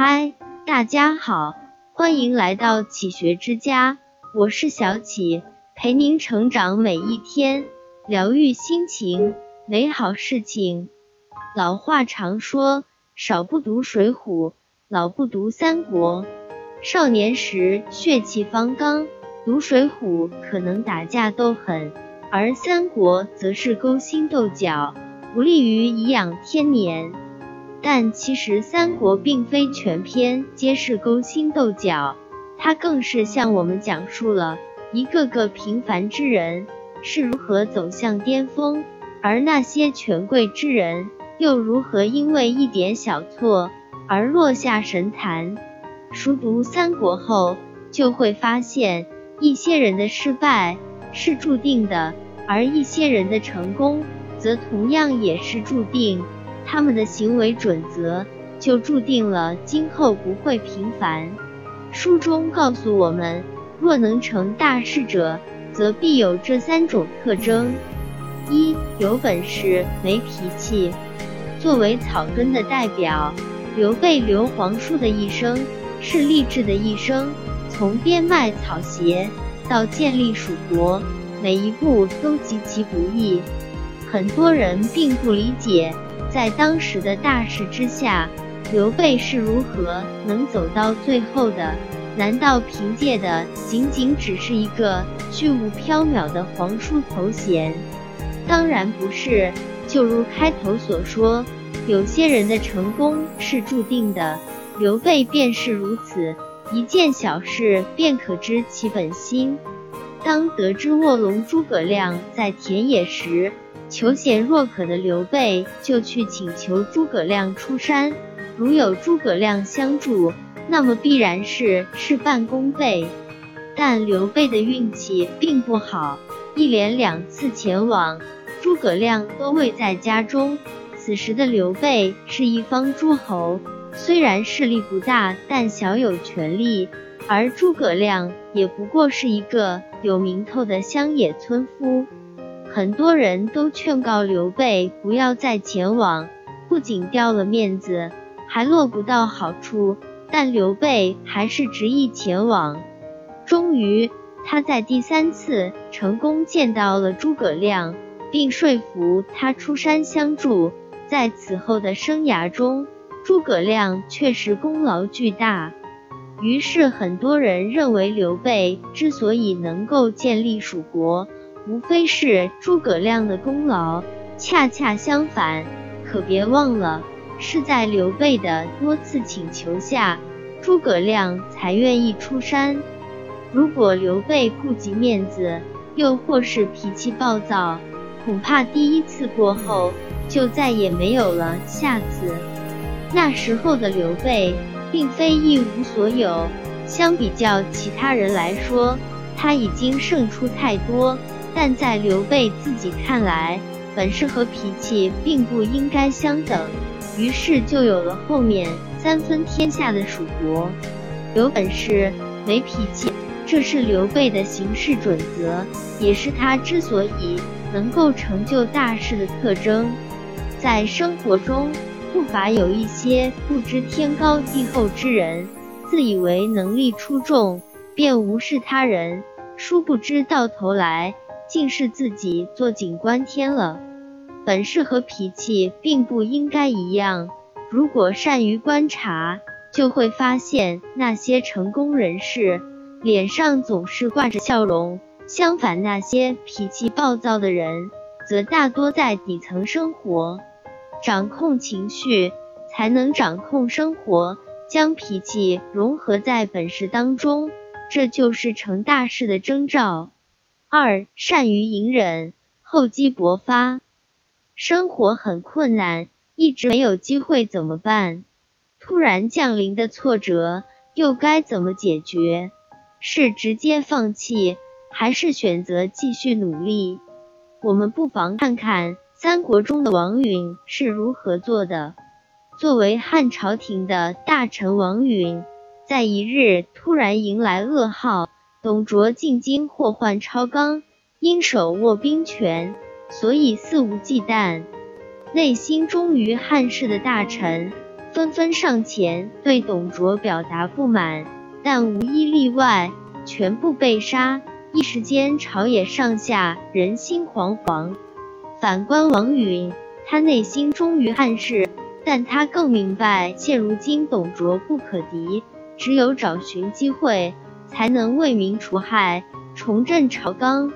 嗨，大家好，欢迎来到启学之家，我是小启，陪您成长每一天，疗愈心情，美好事情。老话常说，少不读水浒，老不读三国。少年时血气方刚，读水浒可能打架斗狠，而三国则是勾心斗角，不利于颐养天年。但其实三国并非全篇皆是勾心斗角，它更是向我们讲述了一个个平凡之人是如何走向巅峰，而那些权贵之人又如何因为一点小错而落下神坛。熟读三国后，就会发现一些人的失败是注定的，而一些人的成功则同样也是注定。他们的行为准则就注定了今后不会平凡。书中告诉我们，若能成大事者，则必有这三种特征：一、有本事没脾气。作为草根的代表，刘备刘皇叔的一生是励志的一生，从边卖草鞋到建立蜀国，每一步都极其不易。很多人并不理解。在当时的大势之下，刘备是如何能走到最后的？难道凭借的仅仅只是一个虚无缥缈的皇叔头衔？当然不是。就如开头所说，有些人的成功是注定的，刘备便是如此，一件小事便可知其本心。当得知卧龙诸葛亮在田野时，求贤若渴的刘备就去请求诸葛亮出山，如有诸葛亮相助，那么必然是事半功倍。但刘备的运气并不好，一连两次前往，诸葛亮都未在家中。此时的刘备是一方诸侯，虽然势力不大，但小有权力，而诸葛亮也不过是一个有名头的乡野村夫。很多人都劝告刘备不要再前往，不仅掉了面子，还落不到好处。但刘备还是执意前往。终于，他在第三次成功见到了诸葛亮，并说服他出山相助。在此后的生涯中，诸葛亮确实功劳巨大。于是，很多人认为刘备之所以能够建立蜀国，无非是诸葛亮的功劳，恰恰相反，可别忘了，是在刘备的多次请求下，诸葛亮才愿意出山。如果刘备顾及面子，又或是脾气暴躁，恐怕第一次过后就再也没有了下次。那时候的刘备，并非一无所有，相比较其他人来说，他已经胜出太多。但在刘备自己看来，本事和脾气并不应该相等，于是就有了后面三分天下的蜀国。有本事没脾气，这是刘备的行事准则，也是他之所以能够成就大事的特征。在生活中，不乏有一些不知天高地厚之人，自以为能力出众，便无视他人，殊不知到头来。竟是自己坐井观天了。本事和脾气并不应该一样。如果善于观察，就会发现那些成功人士脸上总是挂着笑容，相反那些脾气暴躁的人，则大多在底层生活。掌控情绪，才能掌控生活。将脾气融合在本事当中，这就是成大事的征兆。二善于隐忍，厚积薄发。生活很困难，一直没有机会怎么办？突然降临的挫折又该怎么解决？是直接放弃，还是选择继续努力？我们不妨看看三国中的王允是如何做的。作为汉朝廷的大臣，王允在一日突然迎来噩耗。董卓进京祸患超纲，因手握兵权，所以肆无忌惮。内心忠于汉室的大臣，纷纷上前对董卓表达不满，但无一例外，全部被杀。一时间，朝野上下人心惶惶。反观王允，他内心忠于汉室，但他更明白，现如今董卓不可敌，只有找寻机会，才能为民除害，重振朝纲。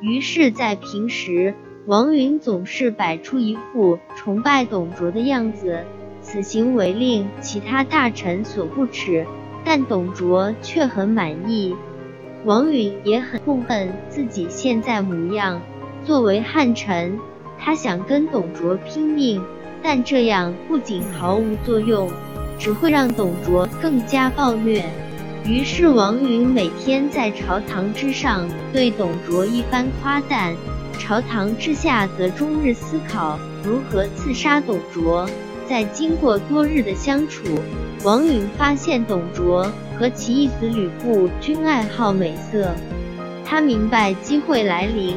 于是，在平时，王允总是摆出一副崇拜董卓的样子，此行为令其他大臣所不齿，但董卓却很满意。王允也很痛恨自己现在模样。作为汉臣，他想跟董卓拼命，但这样不仅毫无作用，只会让董卓更加暴虐。于是王允每天在朝堂之上对董卓一番夸赞，朝堂之下则终日思考如何刺杀董卓。在经过多日的相处，王允发现董卓和其义子吕布均爱好美色，他明白机会来临。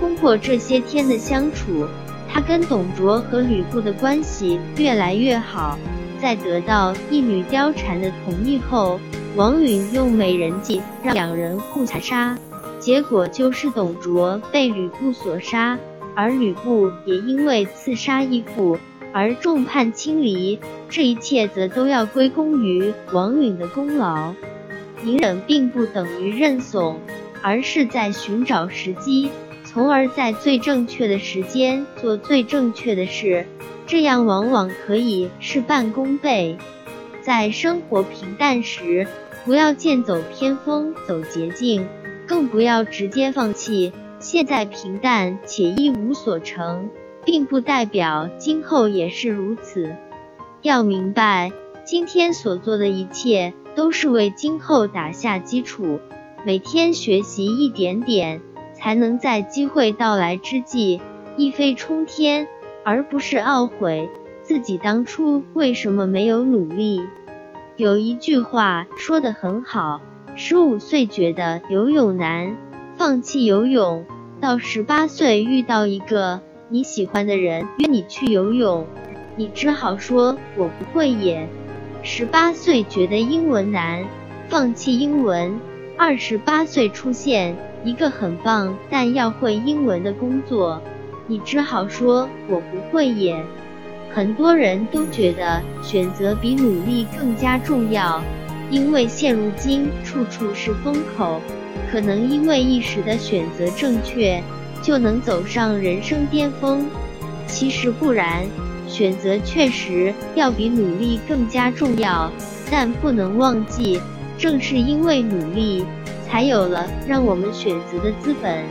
通过这些天的相处，他跟董卓和吕布的关系越来越好。在得到一女貂蝉的同意后，王允用美人计让两人互残杀，结果就是董卓被吕布所杀，而吕布也因为刺杀义父。而众叛亲离，这一切则都要归功于王允的功劳。隐忍并不等于认怂，而是在寻找时机，从而在最正确的时间做最正确的事，这样往往可以事半功倍。在生活平淡时，不要剑走偏锋走捷径，更不要直接放弃。现在平淡且一无所成。并不代表今后也是如此。要明白，今天所做的一切都是为今后打下基础。每天学习一点点，才能在机会到来之际一飞冲天，而不是懊悔自己当初为什么没有努力。有一句话说得很好：十五岁觉得游泳难，放弃游泳；到十八岁遇到一个。你喜欢的人约你去游泳，你只好说我不会也。十八岁觉得英文难，放弃英文。二十八岁出现一个很棒但要会英文的工作，你只好说我不会也。很多人都觉得选择比努力更加重要，因为现如今处处是风口，可能因为一时的选择正确。就能走上人生巅峰，其实不然，选择确实要比努力更加重要，但不能忘记，正是因为努力，才有了让我们选择的资本。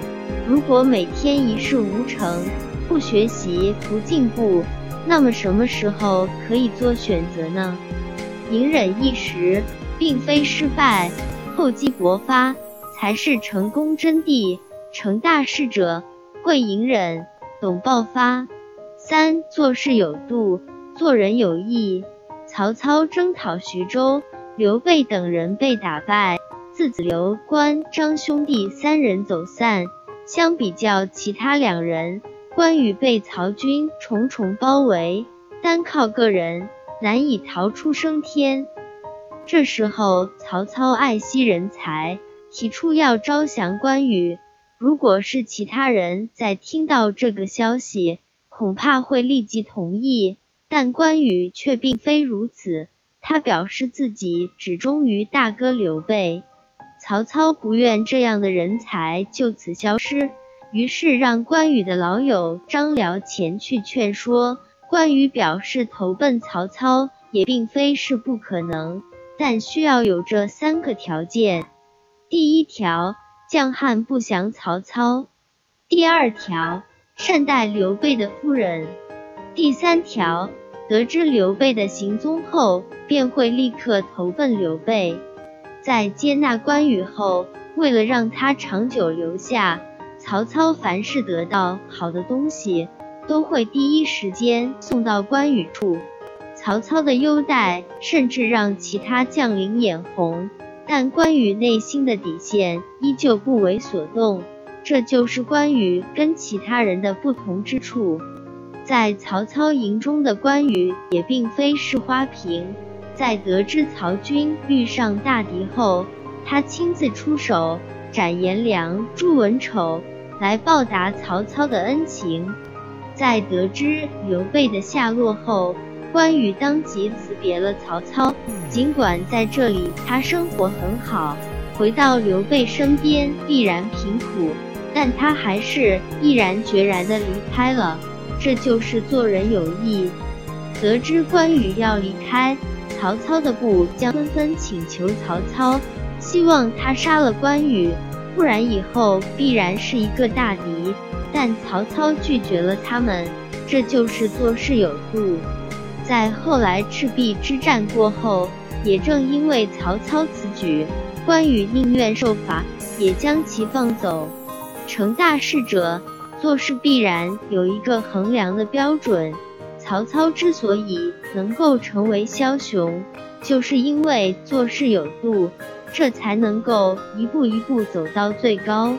如果每天一事无成，不学习不进步，那么什么时候可以做选择呢？隐忍一时，并非失败，厚积薄发才是成功真谛。成大事者会隐忍，懂爆发。三做事有度，做人有义。曹操征讨徐州，刘备等人被打败，自子刘关张兄弟三人走散。相比较其他两人，关羽被曹军重重包围，单靠个人难以逃出升天。这时候，曹操爱惜人才，提出要招降关羽。如果是其他人在听到这个消息，恐怕会立即同意。但关羽却并非如此，他表示自己只忠于大哥刘备。曹操不愿这样的人才就此消失，于是让关羽的老友张辽前去劝说。关羽表示投奔曹操也并非是不可能，但需要有这三个条件。第一条。将汉不降曹操。第二条，善待刘备的夫人。第三条，得知刘备的行踪后，便会立刻投奔刘备。在接纳关羽后，为了让他长久留下，曹操凡是得到好的东西，都会第一时间送到关羽处。曹操的优待，甚至让其他将领眼红。但关羽内心的底线依旧不为所动，这就是关羽跟其他人的不同之处。在曹操营中的关羽也并非是花瓶，在得知曹军遇上大敌后，他亲自出手斩颜良、诛文丑，来报答曹操的恩情。在得知刘备的下落后，关羽当即辞别了曹操。尽管在这里他生活很好，回到刘备身边必然贫苦，但他还是毅然决然地离开了。这就是做人有义。得知关羽要离开，曹操的部将纷纷请求曹操，希望他杀了关羽，不然以后必然是一个大敌。但曹操拒绝了他们，这就是做事有度。在后来赤壁之战过后，也正因为曹操此举，关羽宁愿受罚，也将其放走。成大事者，做事必然有一个衡量的标准。曹操之所以能够成为枭雄，就是因为做事有度，这才能够一步一步走到最高。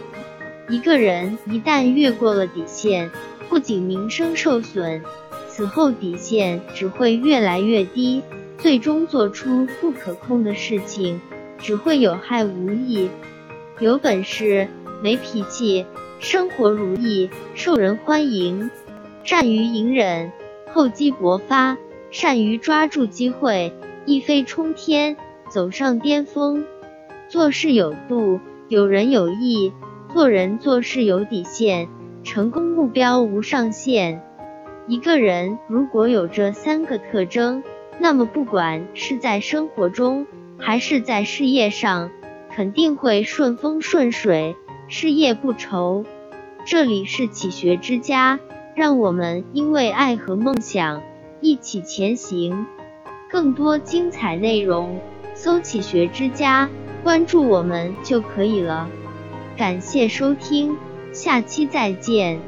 一个人一旦越过了底线，不仅名声受损。此后底线只会越来越低，最终做出不可控的事情，只会有害无益。有本事没脾气，生活如意，受人欢迎，善于隐忍，厚积薄发，善于抓住机会，一飞冲天，走上巅峰。做事有度，有人有义，做人做事有底线，成功目标无上限。一个人如果有这三个特征，那么不管是在生活中还是在事业上，肯定会顺风顺水，事业不愁。这里是启学之家，让我们因为爱和梦想一起前行。更多精彩内容，搜“启学之家”，关注我们就可以了。感谢收听，下期再见。